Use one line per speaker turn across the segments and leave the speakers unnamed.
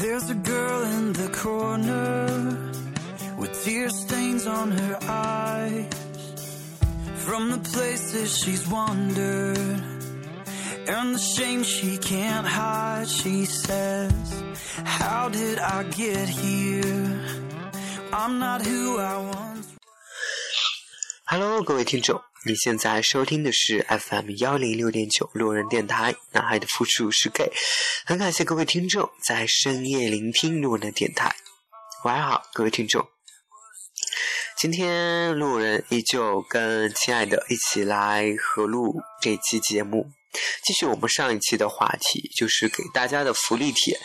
There's a girl in the corner with tear stains on her eyes from the places she's wandered and the shame she can't hide. She says, How did I get here? I'm not who I once
Hello，各位听众， 你现在收听的是 FM 幺零六点九路人电台，男孩的复数是 gay。很感谢各位听众在深夜聆听路人的电台。晚上好，各位听众。今天路人依旧跟亲爱的一起来合录这期节目，继续我们上一期的话题，就是给大家的福利帖。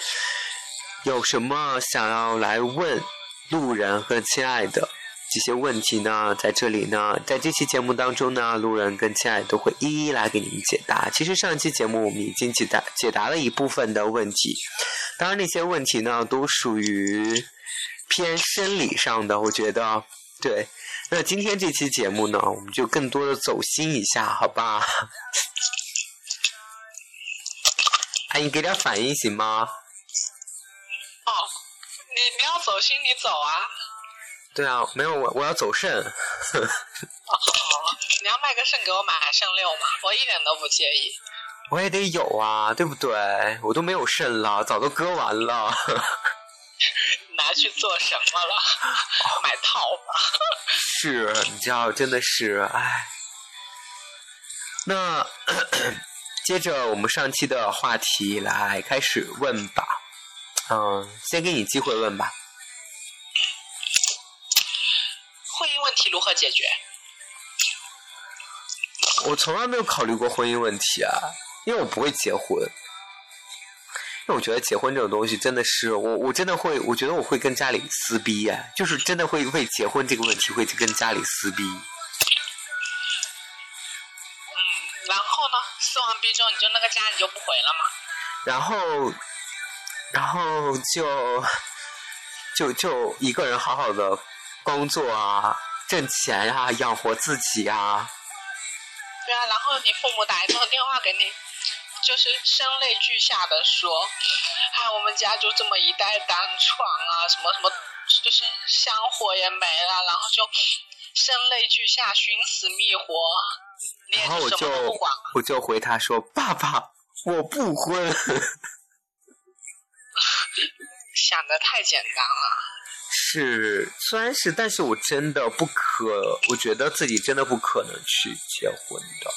有什么想要来问路人和亲爱的？这些问题呢，在这里呢，在这期节目当中呢，路人跟亲爱都会一一来给你们解答。其实上一期节目我们已经解答解答了一部分的问题，当然那些问题呢，都属于偏生理上的，我觉得对。那今天这期节目呢，我们就更多的走心一下，好吧？哎，你给点反应行吗？
哦，你你要走心，你走啊。
对啊，没有我我要走肾。
哦，你要卖个肾给我买肾六吗？我一点都不介意。
我也得有啊，对不对？我都没有肾了，早都割完了。
拿去做什么了？买套吧。
是，你知道，真的是，唉。那 接着我们上期的话题来开始问吧。嗯，先给你机会问吧。
婚姻问题如何解决？
我从来没有考虑过婚姻问题啊，因为我不会结婚。因为我觉得结婚这种东西真的是我，我真的会，我觉得我会跟家里撕逼啊，就是真的会为结婚这个问题会跟家里撕逼。
嗯，然后呢？撕完逼之后，你就那个家你就不回了吗？
然后，然后就就就一个人好好的工作啊，挣钱呀、养活自己啊。
对啊，然后你父母打一通电话给你，就是声泪俱下的说：“哎，我们家就这么一代单床啊，什么什么，就是香火也没了，然后就声泪俱下、寻死觅活，你也
然后我就
什么都不管。
我就回他说：“爸爸，我不婚。
想的太简单了。”
是，虽然是，但是我真的不可，我觉得自己真的不可能去结婚的。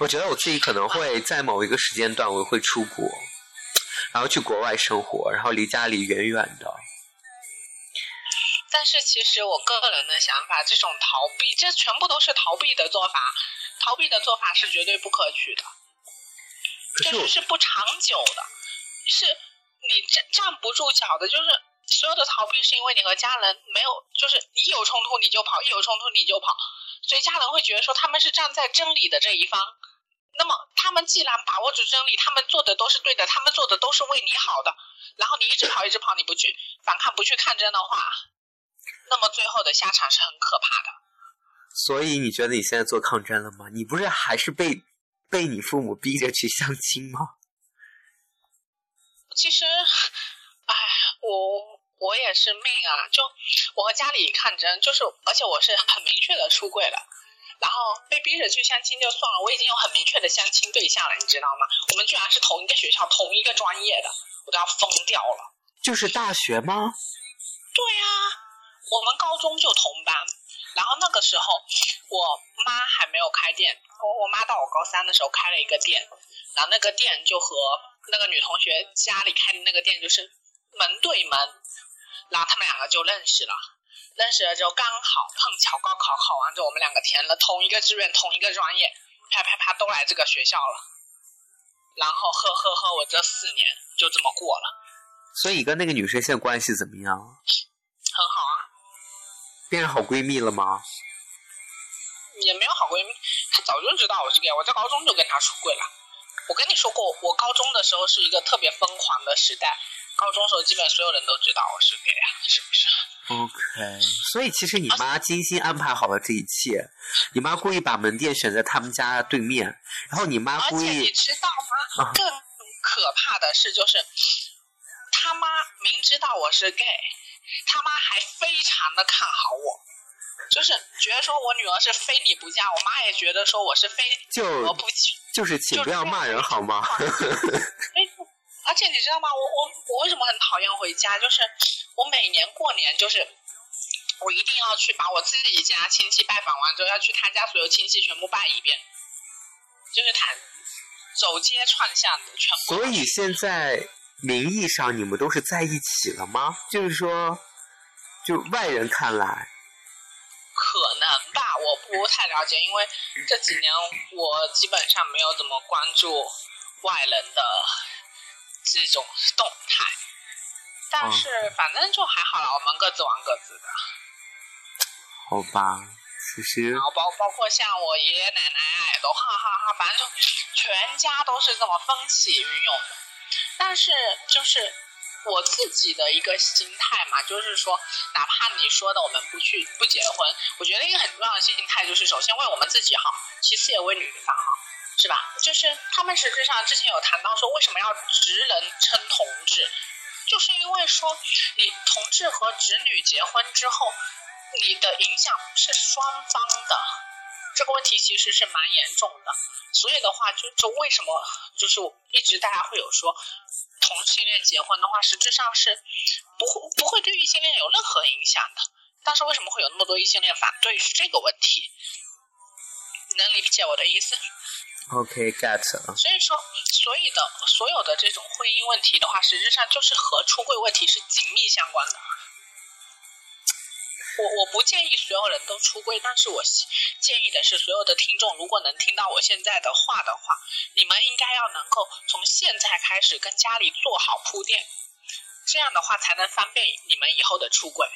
我觉得我自己可能会在某一个时间段，我会出国，然后去国外生活，然后离家里远远的。
但是其实我个人的想法，这种逃避，这全部都是逃避的做法。逃避的做法是绝对不可取的，这
可是我
是是不长久的，是你站站不住脚的。就是所有的逃避，是因为你和家人没有，就是一有冲突你就跑，一有冲突你就跑，所以家人会觉得说他们是站在真理的这一方。那么他们既然把握住真理，他们做的都是对的，他们做的都是为你好的，然后你一直跑一直跑，你不去反抗，不去抗争的话，那么最后的下场是很可怕的。
所以你觉得你现在做抗争了吗？你不是还是被被你父母逼着去相亲吗？
其实，哎，我我也是命啊！就我和家里抗争，就是而且我是很明确的出柜了，然后被逼着去相亲就算了，我已经有很明确的相亲对象了，你知道吗？我们居然是同一个学校、同一个专业的，我都要疯掉了。
就是大学吗？
对呀、我们高中就同班，然后那个时候我妈还没有开店，我我妈到我高三的时候开了一个店，然后那个店就和那个女同学家里开的那个店就是门对门，然后他们两个就认识了，认识了之后刚好碰巧高考考完之后，我们两个填了同一个志愿同一个专业，啪啪啪都来这个学校了，然后呵呵呵，我这四年就这么过了，
所以跟那个女生现在关系怎么样？
很好啊。
变成好闺蜜了吗？
也没有好闺蜜，她早就知道我是 gay，我在高中就跟她出柜了。我跟你说过，我高中的时候是一个特别疯狂的时代，高中时候基本所有人都知道我是 gay 啊，是不是
？OK，所以其实你妈精心安排好了这一切，你妈故意把门店选在他们家对面，然后你妈故
而且你知道吗？
啊
更可可怕的是，就是他妈明知道我是 gay，他妈还非常的看好我，就是觉得说我女儿是非你不嫁，我妈也觉得说我是非
就
我不娶。
就是请不要骂人好吗？
哎，而且你知道吗？我我我为什么很讨厌回家？就是我每年过年，就是我一定要去把我自己家亲戚拜访完之后，要去他家所有亲戚全部拜一遍，就是他走街串巷的全部。
所以现在名义上你们都是在一起了吗？就是说，就外人看来，
可能吧，我不太了解，因为这几年我基本上没有怎么关注外人的这种动态，但是反正就还好了，我们各自玩各自的。
好吧，其实
然后包包括像我爷爷奶奶也都哈哈哈，反正就全家都是这么风起云涌的。但是就是我自己的一个心态嘛，就是说，哪怕你说的我们不去不结婚，我觉得一个很重要的心态就是，首先为我们自己好，其次也为女方好，是吧？就是他们实质上之前有谈到说，为什么要直人称同志，就是因为说你同志和直女结婚之后，你的影响是双方的，这个问题其实是蛮严重的。所以的话，就就为什么就是一直大家会有说同性恋结婚的话，实质上是不会不会对异性恋有任何影响的。但是为什么会有那么多异性恋反对是这个问题？能理解我的意思
？OK get 了。
所以说，所以的所有的这种婚姻问题的话，实质上就是和出柜问题是紧密相关的。我我不建议所有人都出柜，但是我希建议的是，所有的听众如果能听到我现在的话的话，你们应该要能够从现在开始跟家里做好铺垫，这样的话才能方便你们以后的出柜。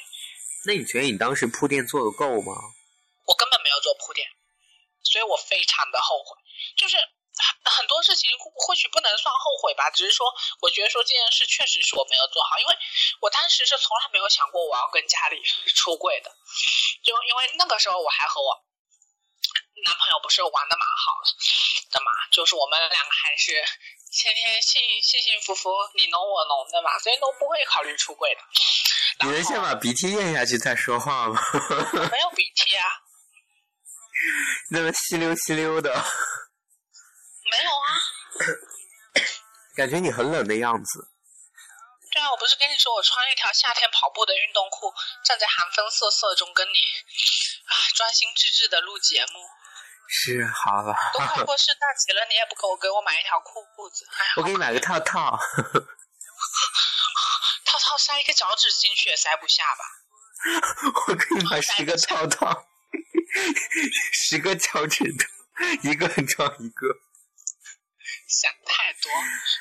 那你觉得你当时铺垫做的够吗？
我根本没有做铺垫，所以我非常的后悔。就是很很多事情或或许不能算后悔吧，只是说我觉得说这件事确实是我没有做好，因为我当时是从来没有想过我要跟家里 出柜的，就因为那个时候我还和我男朋友不是玩的蛮好的嘛，就是我们两个还是天天幸幸幸福福你侬我侬的嘛，所以都不会考虑出柜的。
你能先把鼻涕咽下去再说话吗？
没有鼻涕啊？
那么吸溜吸溜的，
没有啊。
感觉你很冷的样子。
对啊，我不是跟你说我穿一条夏天跑步的运动裤，站在寒风瑟瑟中跟你 啊专心致志的录节目。
是，好了，
都快过圣诞节了，你也不给我给我买一条裤裤子，哎，
我给你买个套套。
套套塞一个脚趾进去也塞不下吧？
我给你买十个套套，十个脚趾头，一个装一个。
想太多，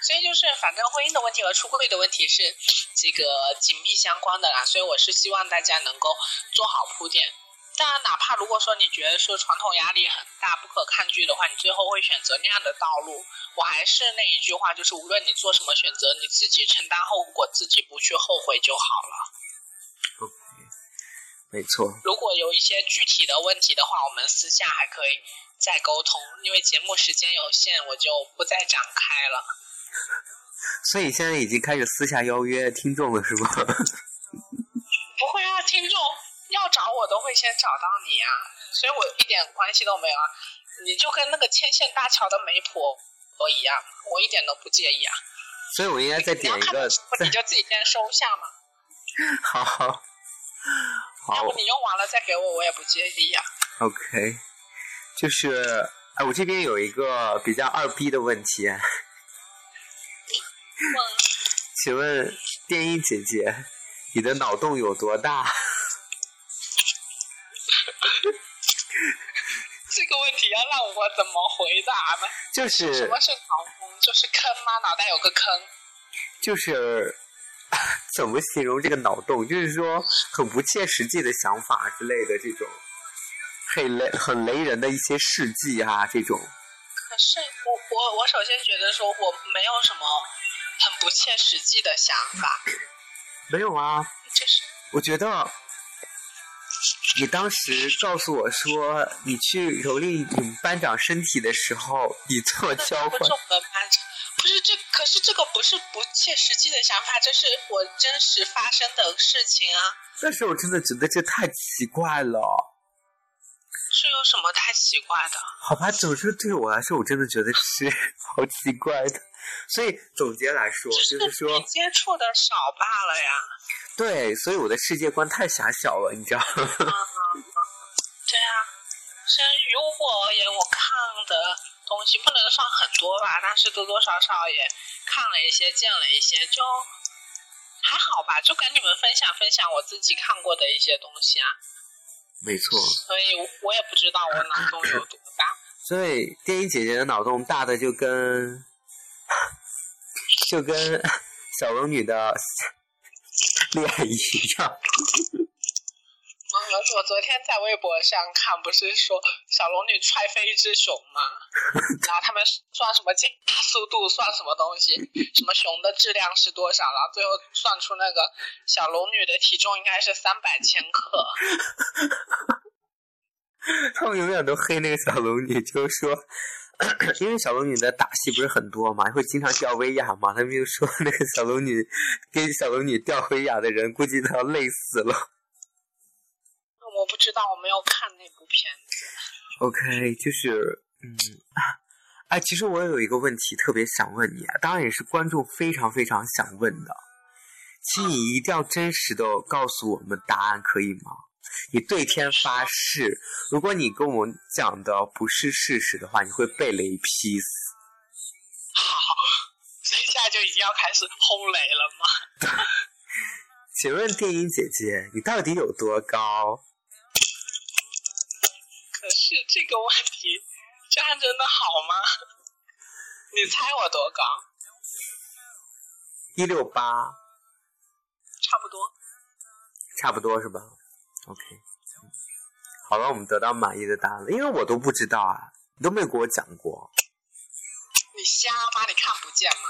所以就是反正婚姻的问题和出柜的问题是这个紧密相关的啦，所以我是希望大家能够做好铺垫。当然，哪怕如果说你觉得说传统压力很大、不可抗拒的话，你最后会选择那样的道路。我还是那一句话，就是无论你做什么选择，你自己承担后果，自己不去后悔就好了。
OK，没错。
如果有一些具体的问题的话，我们私下还可以再沟通。因为节目时间有限，我就不再展开了。
所以现在已经开始私下邀约听众了，是吗？
不会啊，听众要找我都会先找到你啊，所以我一点关系都没有啊。你就跟那个牵线搭桥的媒婆我一样，我一点都不介意啊。
所以我应该再点一个
你就自己先收下嘛。
好好好
要不你用完了再给我，我也不介意啊。
，OK，就是哎，我这边有一个比较二逼的问题，请问电音姐姐，你的脑洞有多大？
这个问题要让我怎么回答呢？
就是
什么是脑洞？就是坑吗？脑袋有个坑。
就是 怎么形容这个脑洞？就是说很不切实际的想法之类的这种，很雷很雷人的一些事迹啊，这种。
可是我我我首先觉得说我没有什么很不切实际的想法，
没有啊，
就是
我觉得你当时告诉我说你去蹂躏你们班长身体的时候，你做交换
不是，我们班长，不是这，可是这个不是不切实际的想法，这是我真实发生的事情啊。
但是我真的觉得这太奇怪了。
是有什么太奇怪的？
好吧，总之对我来说，我真的觉得是 好奇怪的。所以总结来说，就是说
你接触的少罢了呀。
对，所以我的世界观太狭小了，你知道吗？
嗯嗯嗯，对啊。至于我而言，我看的东西不能算很多吧，但是多多少少也看了一些，见了一些，就还好吧，就跟你们分享分享我自己看过的一些东西啊。
没错。
所以我也不知道我脑洞有多大。
所以电影姐姐的脑洞大的就跟就跟小龙女的 恋一样。
我昨天在微博上看，不是说小龙女踹飞一只熊吗？然后他们算什么加速度，算什么东西，什么熊的质量是多少，然后最后算出那个小龙女的体重应该是三百千克。
他们永远都黑那个小龙女，就是说，因为小龙女的打戏不是很多嘛，会经常掉威亚嘛，他们就说那个小龙女跟小龙女掉威亚的人，估计都要累死了。
我不知道，我没有看那部片子。
OK，就是嗯，哎，其实我有一个问题特别想问你，当然也是观众非常非常想问的，请你一定要真实的告诉我们答案，可以吗？你对天发誓，如果你跟我们讲的不是事实的话，你会被雷劈死。
好，现在就已经要开始轰雷了吗？
请问电影姐姐，你到底有多高？
可 是这个问题，这样真的好吗？你猜我多高？
一六八，
差不多。
差不多是吧？OK，好了，我们得到满意的答案了，因为我都不知道啊，你都没有给我讲过。
你瞎吗？你看不见吗？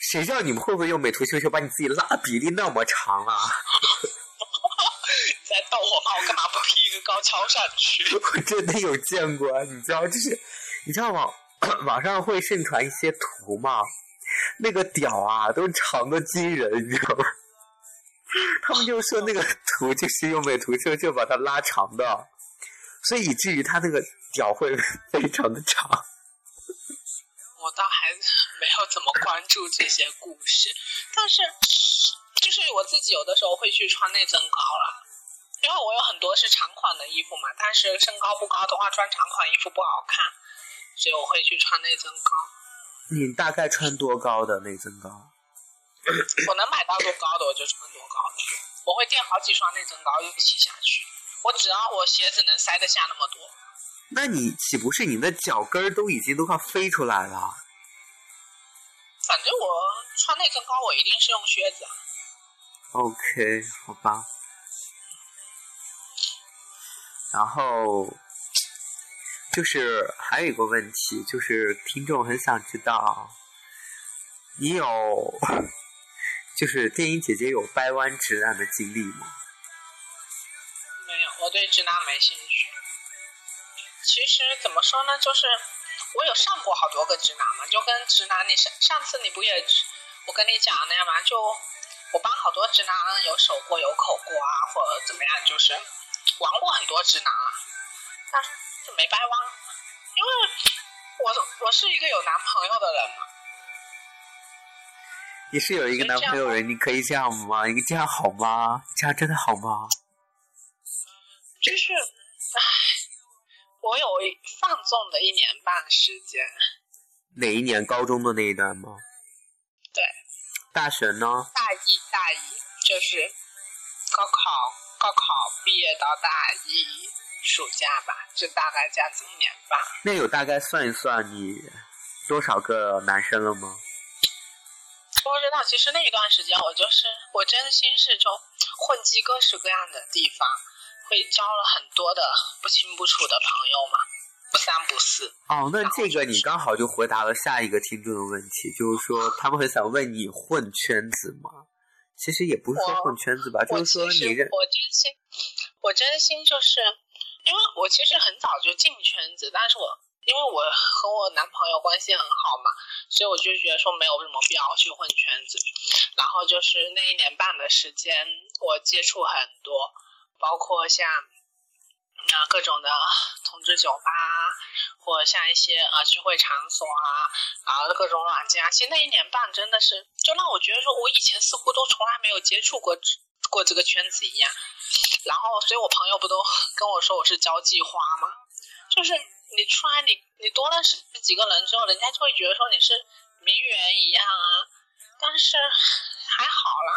谁知道你们会不会用美图秀秀把你自己拉比例那么长啊？
个高跷上去？
我真的有见过，你知道，就是你知道网 网上会盛传一些图嘛？那个屌啊，都长的惊人，你知道吗？他们就说那个图就是用美图秀秀把它拉长的，所以以至于他那个屌会非常的长。
我倒还没有怎么关注这些故事，但是就是我自己有的时候会去穿内增高了。因为我有很多是长款的衣服嘛，但是身高不高的话，穿长款衣服不好看，所以我会去穿内增高。
你大概穿多高的内增高？
我能买到多高的我就穿多高的，我会垫好几双内增高一起下去。我只要我鞋子能塞得下那么多。
那你岂不是你的脚跟儿都已经都快飞出来了？
反正我穿内增高，我一定是用靴子。
OK，好吧。然后，就是还有一个问题，就是听众很想知道，你有，就是电影姐姐有掰弯直男的经历吗？
没有，我对直男没兴趣。其实怎么说呢，就是我有上过好多个直男嘛，就跟直男，你上上次你不也我跟你讲那样嘛，就我帮好多直男有手过有口过啊，或者怎么样，就是。玩过很多直男啊，但是就没掰弯，因为我我是一个有男朋友的人嘛。
你是有一个男朋友人，你可以这样吗？你这样好吗？这样真的好吗？
就是，唉，我有放纵的一年半时间。
哪一年？高中的那一段吗？
对。
大学呢？
大一，大一就是高考。高考毕业到大一暑假吧，就大概这样子一年半。
那有大概算一算你多少个男生了吗？
不知道，其实那一段时间我就是我真心是就混迹各式各样的地方，会交了很多的不清不楚的朋友嘛，不三不四。
哦，那这个你刚好就回答了下一个听众的问题，就是说他们很想问你混圈子吗？其实也不是说混圈子吧，就是说你认
我真心，我真心就是，因为我其实很早就进圈子，但是我因为我和我男朋友关系很好嘛，所以我就觉得说没有什么必要去混圈子。然后就是那一年半的时间，我接触很多，包括像啊各种的同志酒吧，或者像一些啊聚会场所啊，啊各种软件啊。其实那一年半真的是，就让我觉得说我以前似乎都从来没有接触过过这个圈子一样。然后，所以我朋友不都 跟我说我是交际花吗？就是你出来，你你多认识几个人之后，人家就会觉得说你是名媛一样啊。但是还好啦，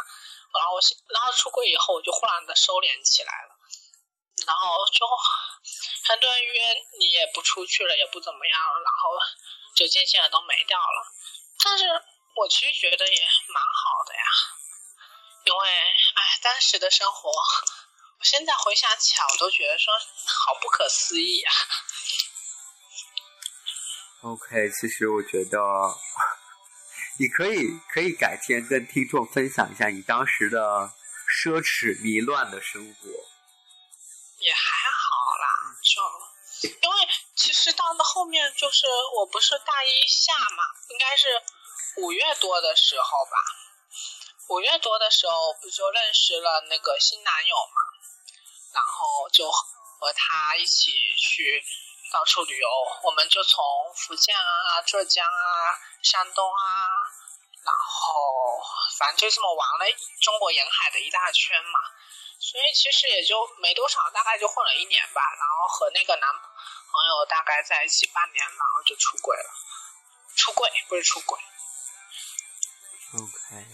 然后我然后出柜以后，我就忽然的收敛起来了。然后就很多人约你也不出去了，也不怎么样了，然后就渐渐的都没掉了。但是我其实觉得也蛮好的呀，因为哎，当时的生活。我现在回想起来，我都觉得说好不可思议啊。
OK，其实我觉得你可以可以改天跟听众分享一下你当时的奢侈迷乱的生活。
也还好啦，就因为其实到了后面，就是我不是大一下嘛，应该是五月多的时候吧。五月多的时候，不就认识了那个新男友嘛？然后就和他一起去到处旅游，我们就从福建啊、浙江啊、山东啊，然后反正就这么玩了中国沿海的一大圈嘛。所以其实也就没多少，大概就混了一年吧。然后和那个男朋友大概在一起半年，然后就出轨了。出轨不是出轨。
OK，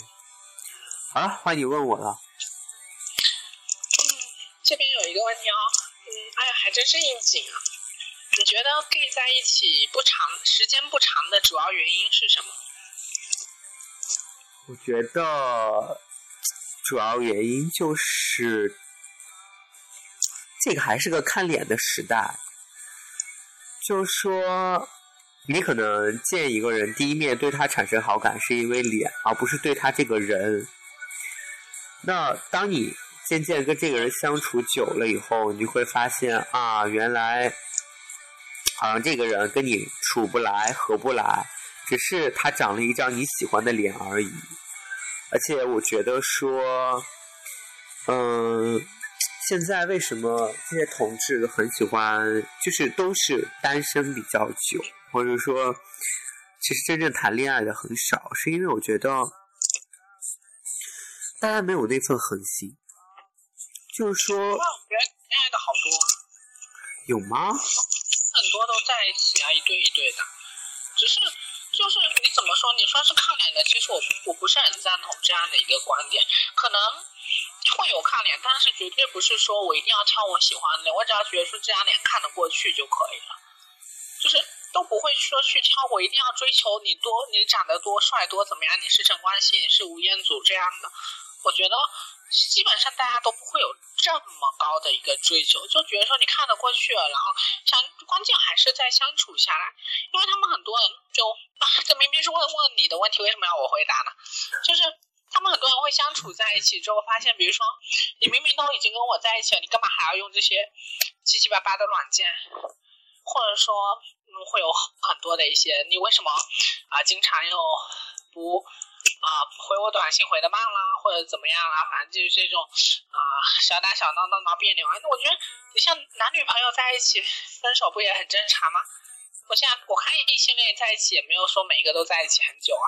好了，换你问我了。
这边有一个问题哦，嗯，哎呀，还真是应景啊！你觉得 gay 在一起不长时间不长的主要原因是什么？
我觉得主要原因就是这个还是个看脸的时代，就是说你可能见一个人第一面对他产生好感是因为脸，而不是对他这个人。那当你渐渐跟这个人相处久了以后，你就会发现啊，原来好像这个人跟你处不来、合不来，只是他长了一张你喜欢的脸而已。而且我觉得说，嗯，现在为什么这些同志很喜欢，就是都是单身比较久，或者说，其实真正谈恋爱的很少，是因为我觉得大家没有那份恒心。就是说，
恋爱的好多，
有吗？
很多都在一起啊，一对一对的。只是，就是你怎么说？你说是看脸的，其实我我不是很赞同这样的一个观点。可能会有看脸，但是绝对不是说我一定要挑我喜欢的，我只要觉得说这张脸看得过去就可以了。就是都不会说去挑，我一定要追求你多，你长得多帅多怎么样？你是陈冠希，你是吴彦祖这样的，我觉得。基本上大家都不会有这么高的一个追求，就觉得说你看得过去了，然后想关键还是在相处下来，因为他们很多人就啊 这明明是问问你的问题，为什么要我回答呢？就是他们很多人会相处在一起之后，发现，比如说你明明都已经跟我在一起了，你干嘛还要用这些七七八八的软件？或者说，嗯，会有很多的一些，你为什么啊经常又不？啊，回我短信回的慢啦，或者怎么样啦，反正就是这种啊，小打小闹闹闹别扭啊。那我觉得你像男女朋友在一起分手不也很正常吗？我现在我看异性恋在一起也没有说每一个都在一起很久啊。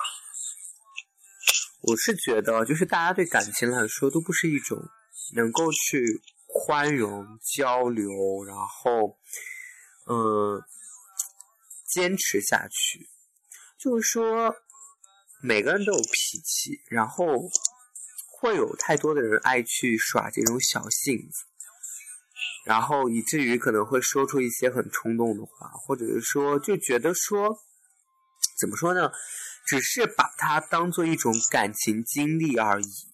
我是觉得，就是大家对感情来说都不是一种能够去宽容交流，然后嗯坚持下去，就是说。每个人都有脾气，然后会有太多的人爱去耍这种小性子，然后以至于可能会说出一些很冲动的话，或者是说就觉得说，怎么说呢？只是把它当做一种感情经历而已。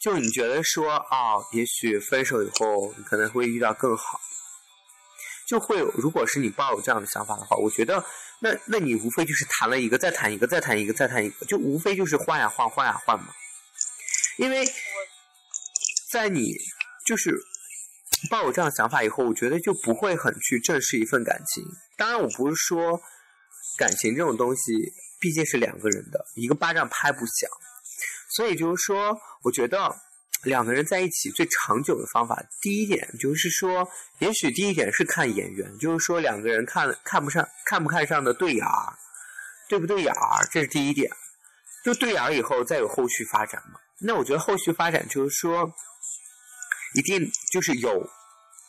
就你觉得说啊，也许分手以后你可能会遇到更好，就会有。如果是你抱有这样的想法的话，我觉得。那那你无非就是谈了一个，再谈一个，再谈一个，再谈一个，就无非就是换呀换，换呀换嘛。因为，在你就是抱有这样想法以后，我觉得就不会很去正视一份感情。当然，我不是说感情这种东西毕竟是两个人的，一个巴掌拍不响。所以就是说，我觉得两个人在一起最长久的方法，第一点就是说，也许第一点是看眼缘，就是说两个人看看不上、看不看上的对眼儿，对不对眼儿，这是第一点。就对眼儿以后再有后续发展嘛。那我觉得后续发展就是说，一定就是有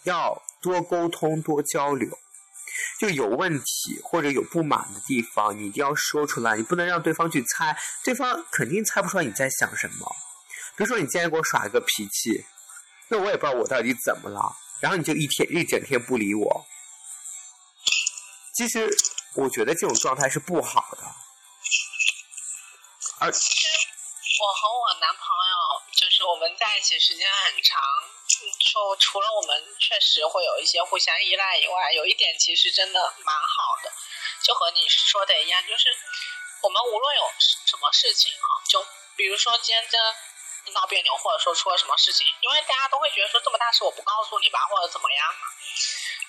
要多沟通、多交流。就有问题或者有不满的地方，你一定要说出来，你不能让对方去猜，对方肯定猜不出来你在想什么。比如说你今天给我耍一个脾气，那我也不知道我到底怎么了，然后你就一天一整天不理我。其实我觉得这种状态是不好的，而其实。
我和我男朋友就是我们在一起时间很长，就除了我们确实会有一些互相依赖以外，有一点其实真的蛮好的，就和你说的一样，就是我们无论有什么事情哈，就比如说今天真闹别扭，或者说出了什么事情，因为大家都会觉得说这么大事我不告诉你吧，或者怎么样嘛，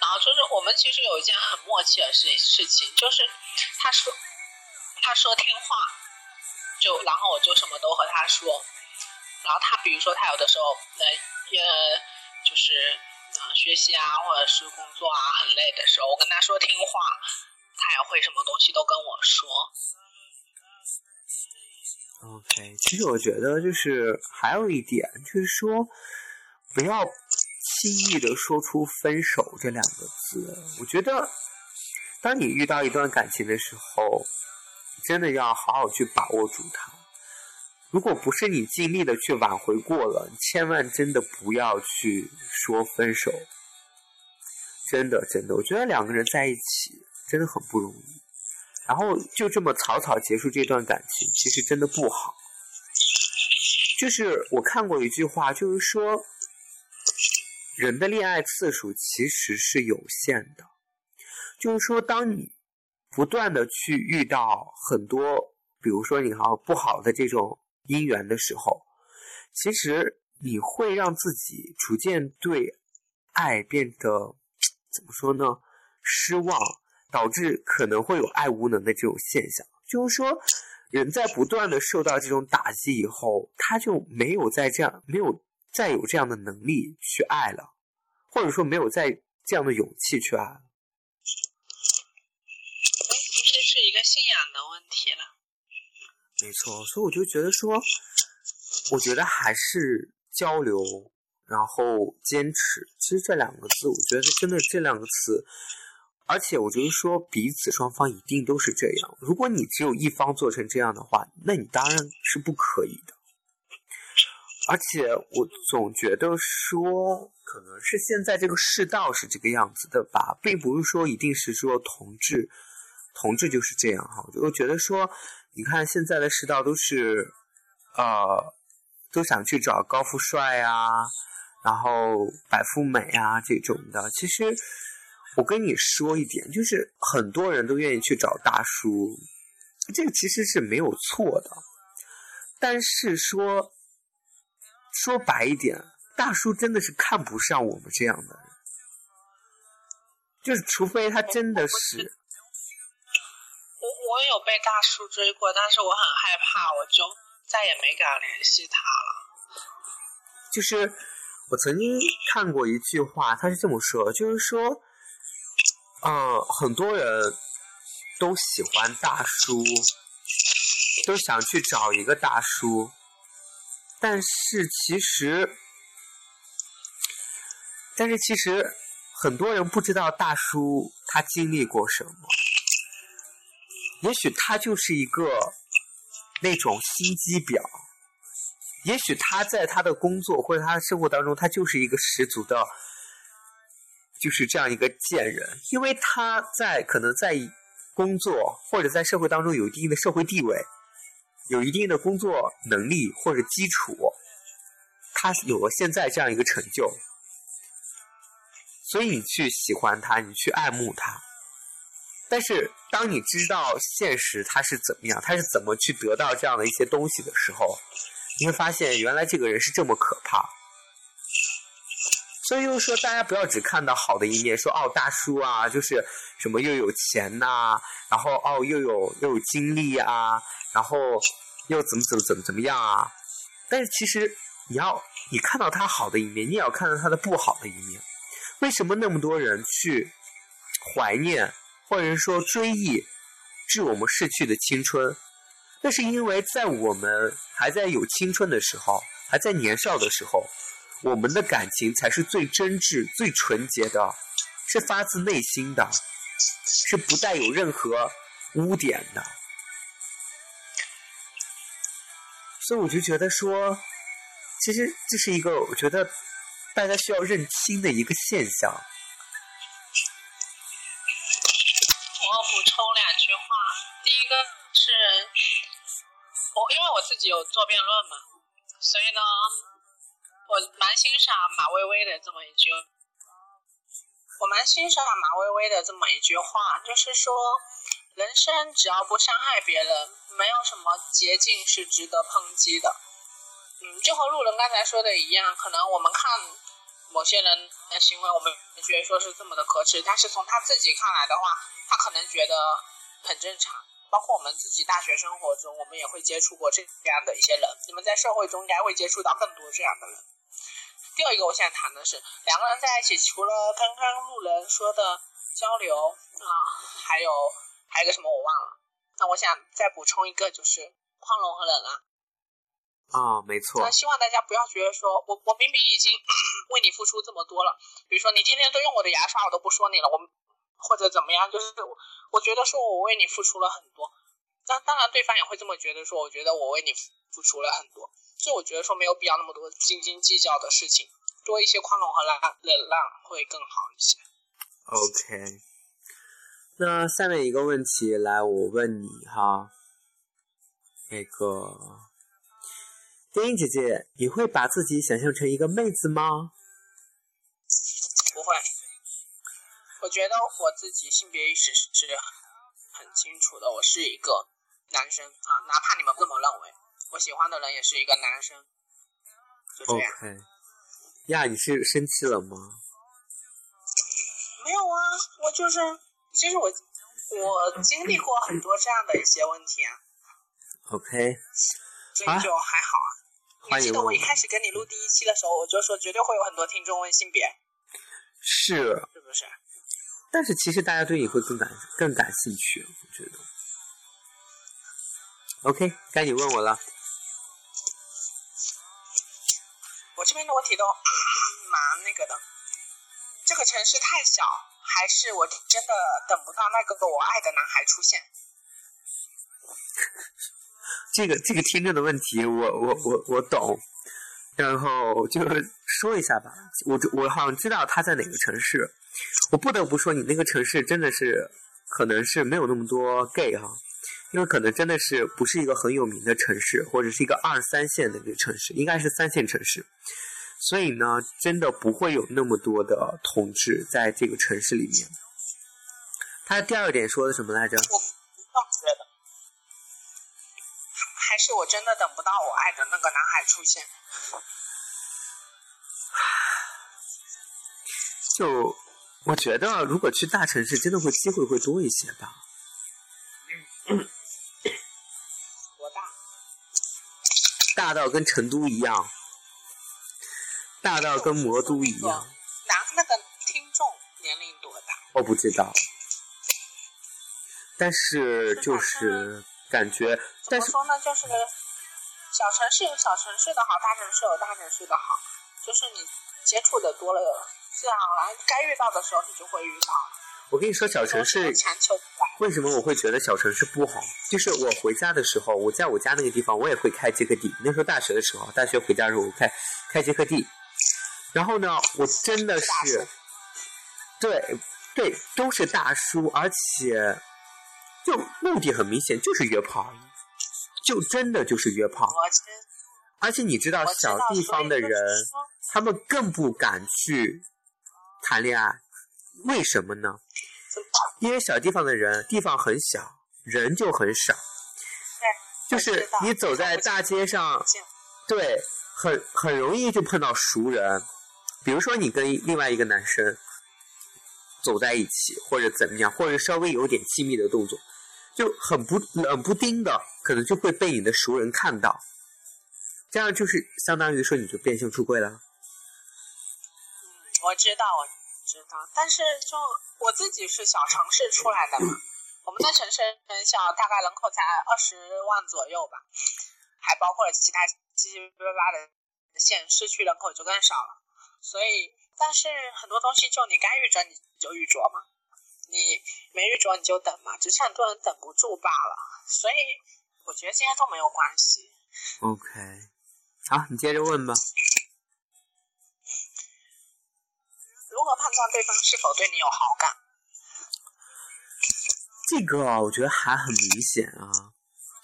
然后就是我们其实有一件很默契的事事情，就是他说他说听话。就然后我就什么都和他说，然后他比如说他有的时候呃呃就是呃学习啊或者是工作啊很累的时候，我跟他说听话，他也会什么东西都跟我说。
OK，其实我觉得就是还有一点就是说，不要轻易的说出分手这两个字。我觉得，当你遇到一段感情的时候。真的要好好去把握住它。如果不是你尽力的去挽回过了，千万真的不要去说分手。真的，真的，我觉得两个人在一起真的很不容易。然后就这么草草结束这段感情，其实真的不好。就是我看过一句话，就是说，人的恋爱次数其实是有限的。就是说，当你。不断的去遇到很多，比如说你好不好的这种姻缘的时候，其实你会让自己逐渐对爱变得怎么说呢？失望，导致可能会有爱无能的这种现象。就是说，人在不断的受到这种打击以后，他就没有再这样，没有再有这样的能力去爱了，或者说没有再这样的勇气去爱了。这是一个。
信仰的问题了，
没错，所以我就觉得说，我觉得还是交流，然后坚持。其实这两个字，我觉得真的这两个词，而且我觉得说彼此双方一定都是这样。如果你只有一方做成这样的话，那你当然是不可以的。而且我总觉得说，可能是现在这个世道是这个样子的吧，并不是说一定是说同志。同志就是这样哈，我就觉得说，你看现在的世道都是，呃，都想去找高富帅啊，然后白富美啊这种的。其实我跟你说一点，就是很多人都愿意去找大叔，这个其实是没有错的。但是说说白一点，大叔真的是看不上我们这样的人，就是除非他真的是。
我有被大叔追过，但是我很害怕，我就再也没敢联系他了。
就是我曾经看过一句话，他是这么说，就是说，嗯，很多人都喜欢大叔，都想去找一个大叔，但是其实，但是其实很多人不知道大叔他经历过什么。也许他就是一个那种心机婊，也许他在他的工作或者他的生活当中，他就是一个十足的，就是这样一个贱人。因为他在可能在工作或者在社会当中有一定的社会地位，有一定的工作能力或者基础，他有了现在这样一个成就，所以你去喜欢他，你去爱慕他。但是，当你知道现实他是怎么样，他是怎么去得到这样的一些东西的时候，你会发现原来这个人是这么可怕。所以就是说，大家不要只看到好的一面，说哦，大叔啊，就是什么又有钱呐、然后哦又有又有精力啊，然后又怎么怎么怎么怎么样啊。但是其实你要你看到他好的一面，你也要看到他的不好的一面。为什么那么多人去怀念，或者说追忆致我们逝去的青春？那是因为在我们还在有青春的时候，还在年少的时候，我们的感情才是最真挚、最纯洁的，是发自内心的，是不带有任何污点的。所以我就觉得说，其实这是一个我觉得大家需要认清的一个现象。
我补充两句话。第一个是，我因为我自己有做辩论嘛，所以呢，我蛮欣赏马薇薇的这么一句，我蛮欣赏马薇薇的这么一句话，就是说，人生只要不伤害别人，没有什么捷径是值得抨击的。嗯，就和路人刚才说的一样，可能我们看某些人的行为，我们觉得说是这么的可耻，但是从他自己看来的话，他可能觉得很正常。包括我们自己大学生活中，我们也会接触过这样的一些人。你们在社会中应该会接触到更多这样的人。第二一个，我现在谈的是两个人在一起，除了刚刚路人说的交流啊，还有还有个什么我忘了。那我想再补充一个，就是宽容和忍让。
啊，没错
那，希望大家不要觉得说我我明明已经 为你付出这么多了，比如说你今天都用我的牙刷，我都不说你了，我或者怎么样，就是我我觉得说我为你付出了很多，那当然对方也会这么觉得说，我觉得我为你付出了很多，所以我觉得说没有必要那么多斤斤计较的事情，多一些宽容和忍忍让会更好一些。
OK，那下面一个问题来，我问你哈，那个电影姐姐，你会把自己想象成一个妹子吗？
不会，我觉得我自己性别意识是很清楚的，我是一个男生啊，哪怕你们这么认为，我喜欢的人也是一个男生，就这样。
OK，呀，你是生气了吗？
没有啊，我就是，其实我我经历过很多这样的一些问题啊
，OK，
所以就还好啊。你记得我一。开始跟你录第一期的时候，我就说绝对会有很多听众问性别，
是，
是不是？
但是其实大家对你会更感更感兴趣，我觉得。OK，该你问我了。
我这边的问题都蛮那个的。这个城市太小，还是我真的等不到那个我爱的男孩出现？
这个这个听众的问题我，我我我懂，然后就是说一下吧。我我好像知道他在哪个城市，我不得不说，你那个城市真的是可能是没有那么多 gay 哈，因为可能真的是不是一个很有名的城市，或者是一个二三线的一个城市，应该是三线城市，所以呢，真的不会有那么多的同志在这个城市里面。他第二点说的什么来着？
我这么觉得，还是我真的等不到我爱的那个男孩出现？
就我觉得，如果去大城市，真的会机会会多一些吧。
多大？
大到跟成都一样，大到跟魔都一样。
男那个听众年龄多大？
我不知道，但是就是感觉，
怎
但是
么说呢？就是小城市有小城市的好，大城市有大城市的好，就是你接触的多了，自然后该遇到的时候你就会遇到。
我跟你说，小城市。为什么我会觉得小城市不好？就是我回家的时候，我在我家那个地方，我也会开接客地。那时候大学的时候，大学回家的时候，我开开接客地。然后呢，我真的是，对对，都是大叔，而且就目的很明显，就是约炮而已，就真的就是约炮。而且你知道，小地方的人，他们更不敢去谈恋爱，为什么呢？因为小地方的人，地方很小，人就很少。就是你走在大街上，对，很很容易就碰到熟人，比如说你跟另外一个男生走在一起，或者怎么样，或者稍微有点亲密的动作，就很不冷不丁的，可能就会被你的熟人看到，这样就是相当于说你就变性出柜了。
我知道，我知道，但是就我自己是小城市出来的嘛，我们的城市很小，大概人口才二十万左右吧，还包括了其他七七八八的县，市区人口就更少了。所以，但是很多东西就你该遇着你就遇着嘛，你没遇着你就等嘛，只是很多人等不住罢了。所以我觉得这些都没有关系。
OK，好，你接着问吧。
如何判断对方是否对你有好感？
这个我觉得还很明显啊，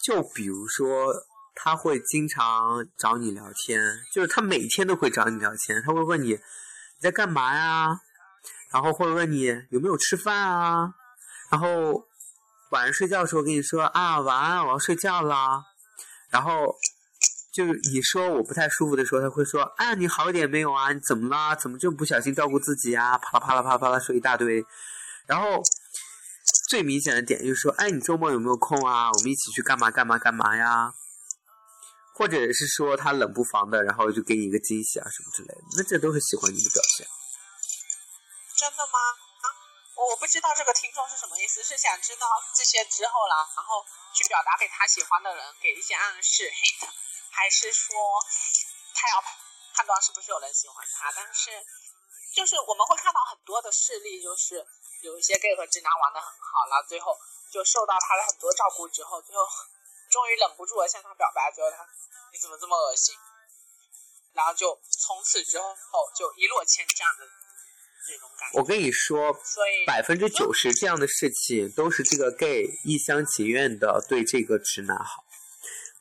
就比如说他会经常找你聊天，就是他每天都会找你聊天，他会问你你在干嘛呀，然后会问你有没有吃饭啊，然后晚上睡觉的时候跟你说啊晚安，我要睡觉啦，然后就是你说我不太舒服的时候，他会说啊你好一点没有啊，你怎么啦？怎么这么不小心照顾自己啊？啪啦啪啦啪啦啪啦说一大堆，然后。最明显的点就是说，哎，你周末有没有空啊？我们一起去干嘛干嘛干嘛呀？或者是说他冷不防的，然后就给你一个惊喜啊什么之类的，那这都是喜欢你的表现。
真的吗？啊，我不知道这个听众是什么意思，是想知道这些之后了，然后去表达给他喜欢的人给一些暗示 hint，还是说他要判断是不是有人喜欢他？但是就是我们会看到很多的事例，就是。有一些 gay 和直男玩的很好，然后最后就受到他的很多照顾之后，最后终于忍不住了向他表白，最后他你怎么这么恶心？然后就从此之后就一落千丈的这种感觉。
我跟你说，
所以
百分之九十这样的事情都是这个 gay 一厢情愿的对这个直男好，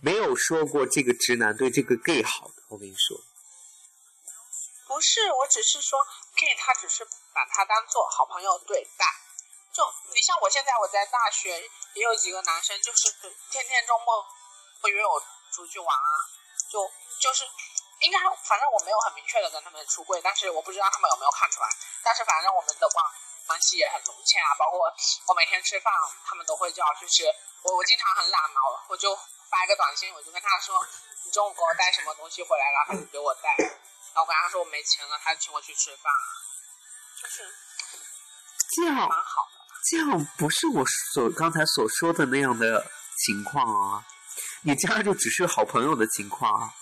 没有说过这个直男对这个 gay 好的。我跟你说。
不是，我只是说 gay 他只是把他当做好朋友对待。就你像我现在我在大学也有几个男生，就是天天周末会约我出去玩啊，就就是应该反正我没有很明确的跟他们出柜，但是我不知道他们有没有看出来。但是反正我们的关关系也很融洽啊，包括我每天吃饭他们都会叫，就是我我经常很懒嘛，我就发一个短信，我就跟他说你中午给我带什么东西回来，然后他就给我带。然后我跟他说我没钱了，他就请我去吃饭，就是
这样
蛮好的。
这样不是我所刚才所说的那样的情况啊，你这样就只是好朋友的情况啊。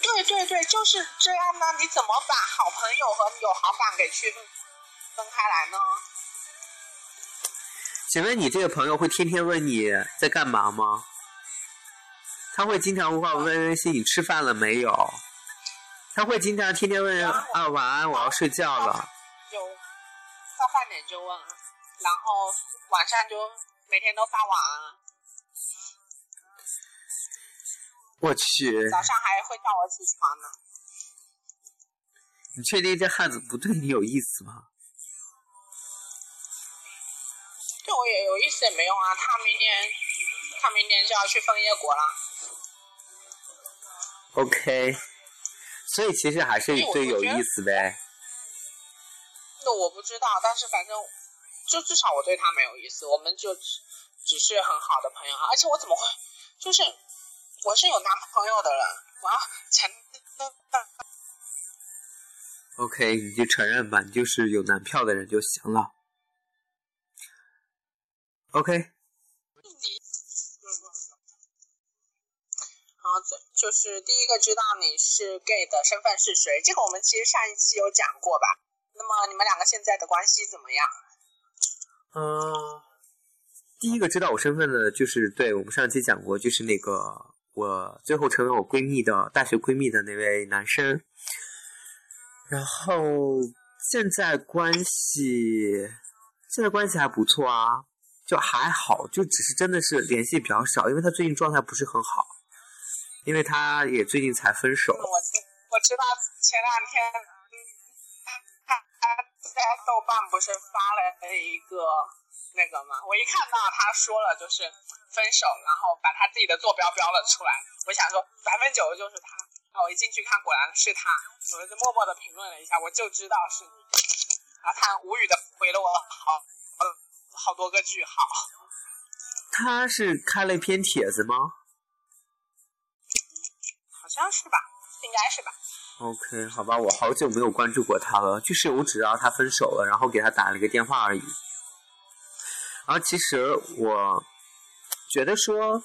对对对，就是这样呢。你怎么把好朋友和有好感给区分分开来呢？
请问你这个朋友会天天问你在干嘛吗？他会经常问问微信你吃饭了没有？他会经常天天问啊晚安，我要睡觉了。
就到饭点就问，然后晚上就每天都发晚安。
我去！
早上还会叫我起床呢。
你确定这汉子不对你有意思吗？
对我也有意思也没用啊，他明年他明年就要去枫叶国了。
OK，所以其实还是最有意思呗。
那我不知道，但是反正就至少我对他没有意思，我们就只只是很好的朋友啊。而且我怎么会，就是我是有男朋友的人，我要承认。
OK，你就承认吧，你就是有男票的人就行了。OK。
就是第一个知道你是 gay 的身份是谁，这个我们其实上一期有讲过吧？那么你们两个现在的关系怎么样？
嗯，第一个知道我身份的，就是对我们上期讲过，就是那个我最后成为我闺蜜的大学闺蜜的那位男生。然后现在关系，现在关系还不错啊，就还好，就只是真的是联系比较少，因为他最近状态不是很好，因为他也最近才分手。
我知我知道前两天，他他在豆瓣不是发了一个那个吗？我一看到他说了就是分手，然后把他自己的坐标标了出来，我想说百分之九十就是他，我一进去看，果然是他，我就默默的评论了一下，我就知道是你。然后他无语的回了我好，呃，好多个句号。
他是开了一篇帖子吗？
好像是吧，应该是吧。
OK，好吧，我好久没有关注过他了，就是我只知道他分手了，然后给他打了一个电话而已。然后其实我觉得说。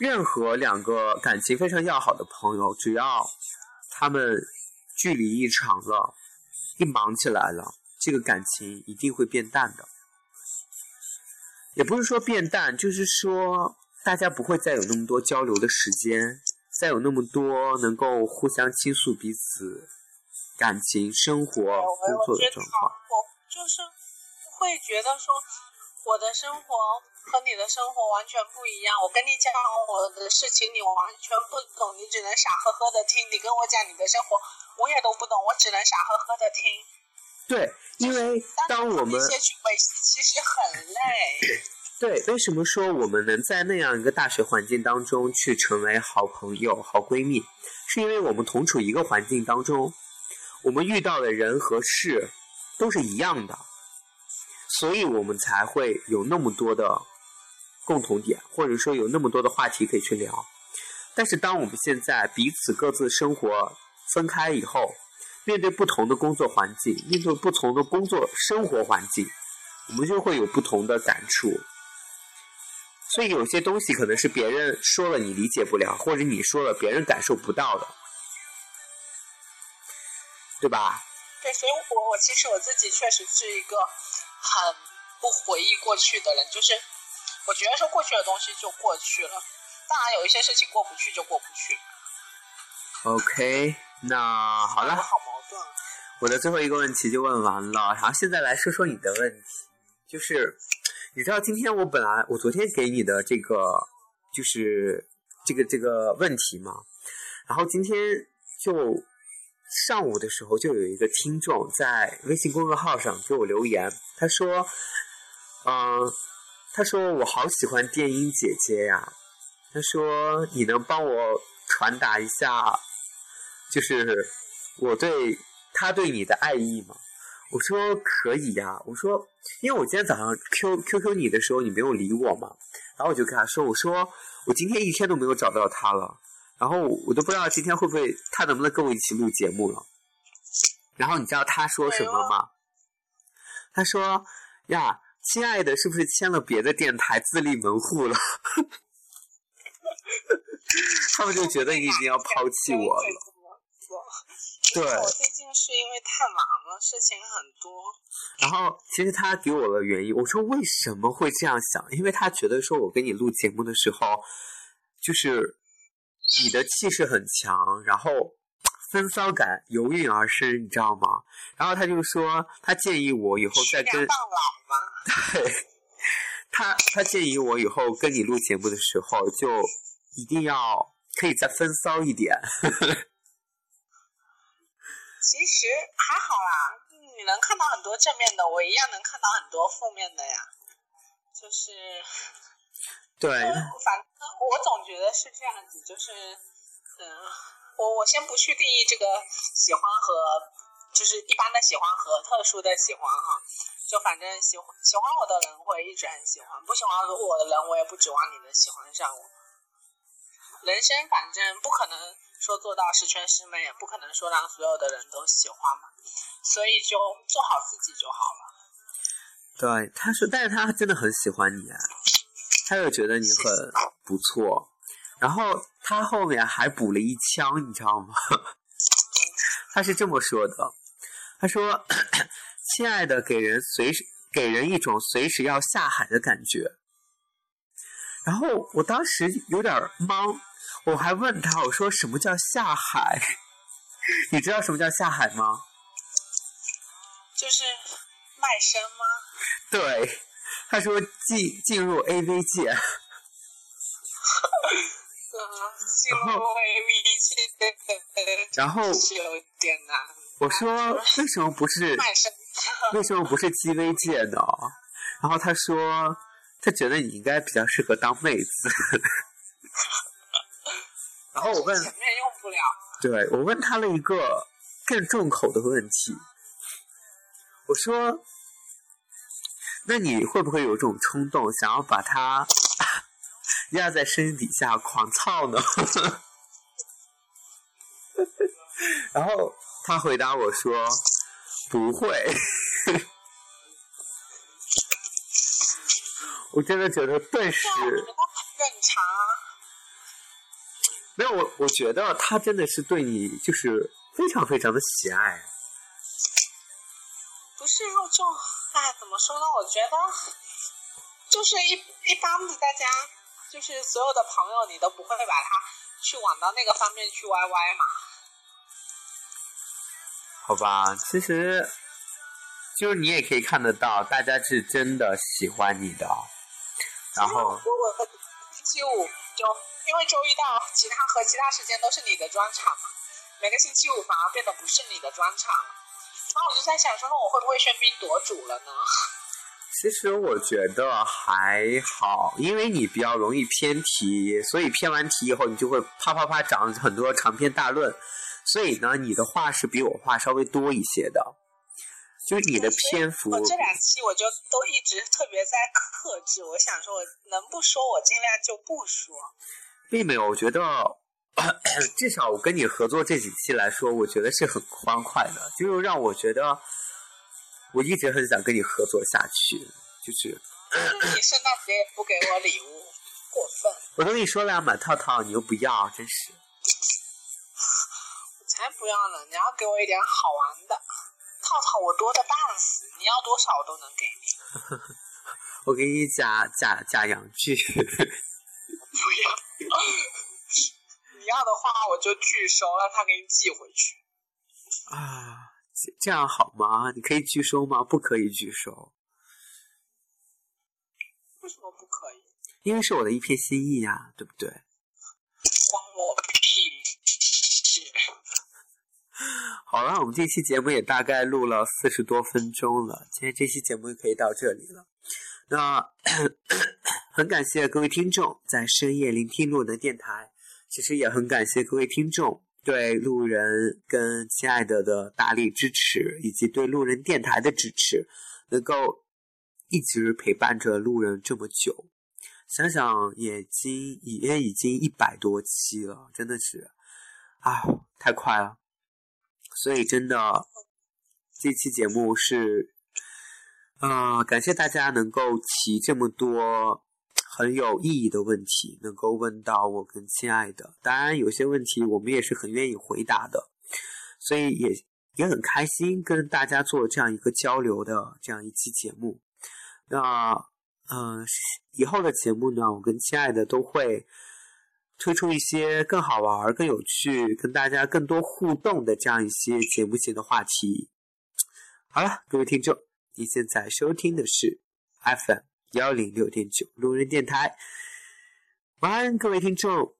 任何两个感情非常要好的朋友，只要他们距离一长了，一忙起来了，这个感情一定会变淡的。也不是说变淡，就是说大家不会再有那么多交流的时间，再有那么多能够互相倾诉彼此感情、生活、工作的状况。
我就是会觉得说，我的生活。和你的生活完全不一样。我跟你讲我的事情，你完全不懂，你只能傻呵呵的听。你跟我讲你的生活，我也都不懂，我只能傻呵呵的听。
对，因为当我们
其实很累。
对，为什么说我们能在那样一个大学环境当中去成为好朋友、好闺蜜？是因为我们同处一个环境当中，我们遇到的人和事都是一样的，所以我们才会有那么多的。共同点，或者说有那么多的话题可以去聊，但是当我们现在彼此各自生活分开以后，面对不同的工作环境，面对不同的工作生活环境，我们就会有不同的感触。所以有些东西可能是别人说了你理解不了，或者你说了别人感受不到的，对吧？
对，所以我我其实我自己确实是一个很不回忆过去的人，就是。我觉得说过去的东西就过去了，当然有一些事情过不去就过不去。
OK，那好了。
好矛盾。
我的最后一个问题就问完了，然后现在来说说你的问题，就是你知道今天我本来我昨天给你的这个就是这个这个问题嘛，然后今天就上午的时候就有一个听众在微信公众号上给我留言，他说，嗯。他说：“我好喜欢电音姐姐呀。”他说：“你能帮我传达一下，就是我对他对你的爱意吗？”我说：“可以呀。”我说：“因为我今天早上 Q Q Q 你的时候，你没有理我嘛。”然后我就跟他说：“我说我今天一天都没有找到他了，然后我都不知道今天会不会他能不能跟我一起录节目了。”然后你知道他说什么吗？他说：“呀。”亲爱的，是不是签了别的电台自立门户了？他们就觉得你已经要抛弃我了。对，
我最近是因为太忙了，事情很多。
然后，其实他给我的原因，我说为什么会这样想？因为他觉得说我跟你录节目的时候，就是你的气势很强，然后。风骚感油韵而生，你知道吗？然后他就说，他建议我以后再跟 对，他他建议我以后跟你录节目的时候，就一定要可以再风骚一点。
其实还好啦，你能看到很多正面的，我一样能看到很多负面的呀。就是
对，
反正我总觉得是这样子，就是嗯。我我先不去定义这个喜欢和就是一般的喜欢和特殊的喜欢哈，就反正喜欢喜欢我的人会一直很喜欢，不喜欢我的人我也不指望你能喜欢上我。人生反正不可能说做到十全十美，也不可能说让所有的人都喜欢嘛，所以就做好自己就好了。
对，他说，但是他真的很喜欢你，他又觉得你很不错。然后他后面还补了一枪，你知道吗？他是这么说的：“他说，亲爱的，给人随时给人一种随时要下海的感觉。”然后我当时有点懵，我还问他：“我说什么叫下海？你知道什么叫下海吗？”
就是卖身吗？
对，他说进进入 AV 界。然后
有点难。
我说为什么不是？为什么不是 G V 界呢？然后他说他觉得你应该比较适合当妹子。然后我问。对我问他了一个更重口的问题，我说：“那你会不会有种冲动，想要把它 压在身底下狂操呢？” 然后他回答我说：“不会。”我真的觉得顿时。没有我，我觉得他真的是对你就是非常非常的喜爱。
不是那种，哎，怎么说呢？我觉得就是一一般的，大家就是所有的朋友，你都不会把他去往到那个方面去歪歪嘛。
好吧，其实就是你也可以看得到，大家是真的喜欢你的。然后
我我星期五就因为周一到其他和其他时间都是你的专场嘛，每个星期五反而变得不是你的专场了。然后我就在想说，那我会不会喧宾夺主了呢？
其实我觉得还好，因为你比较容易偏题，所以偏完题以后，你就会啪啪啪长很多长篇大论。所以呢，你的话是比我话稍微多一些的，就是你的篇幅。
我这两期我就都一直特别在克制，我想说，我能不说我尽量就不说。
并没有，我觉得至少我跟你合作这几期来说，我觉得是很欢快的，就是让我觉得我一直很想跟你合作下去，就是。
你圣诞节也不给我礼物，过分！
我都跟你说了要买套套，你又不要，真是。
我才不要呢！你要给我一点好玩的套套，我多的半死，你要多少我都能给你。
我给你加加加洋剧。
不要，你要的话我就拒收，让他给你寄回去。
啊，这样好吗？你可以拒收吗？不可以拒收。
为什么不可以？
因为是我的一片心意呀，对不对？
关我屁事！
好了，我们这期节目也大概录了四十多分钟了，今天这期节目就可以到这里了。那很感谢各位听众在深夜聆听路人电台，其实也很感谢各位听众对路人跟亲爱的的大力支持，以及对路人电台的支持，能够一直陪伴着路人这么久。想想也经也已经一百多期了，真的是啊，太快了。所以真的，这期节目是。啊、感谢大家能够提这么多很有意义的问题，能够问到我跟亲爱的。当然，有些问题我们也是很愿意回答的，所以也也很开心跟大家做这样一个交流的这样一期节目。那嗯、呃，以后的节目呢，我跟亲爱的都会推出一些更好玩、更有趣、跟大家更多互动的这样一些节目性的话题。好了，各位听众。你现在收听的是 FM 幺零六点九路人电台，晚安，各位听众。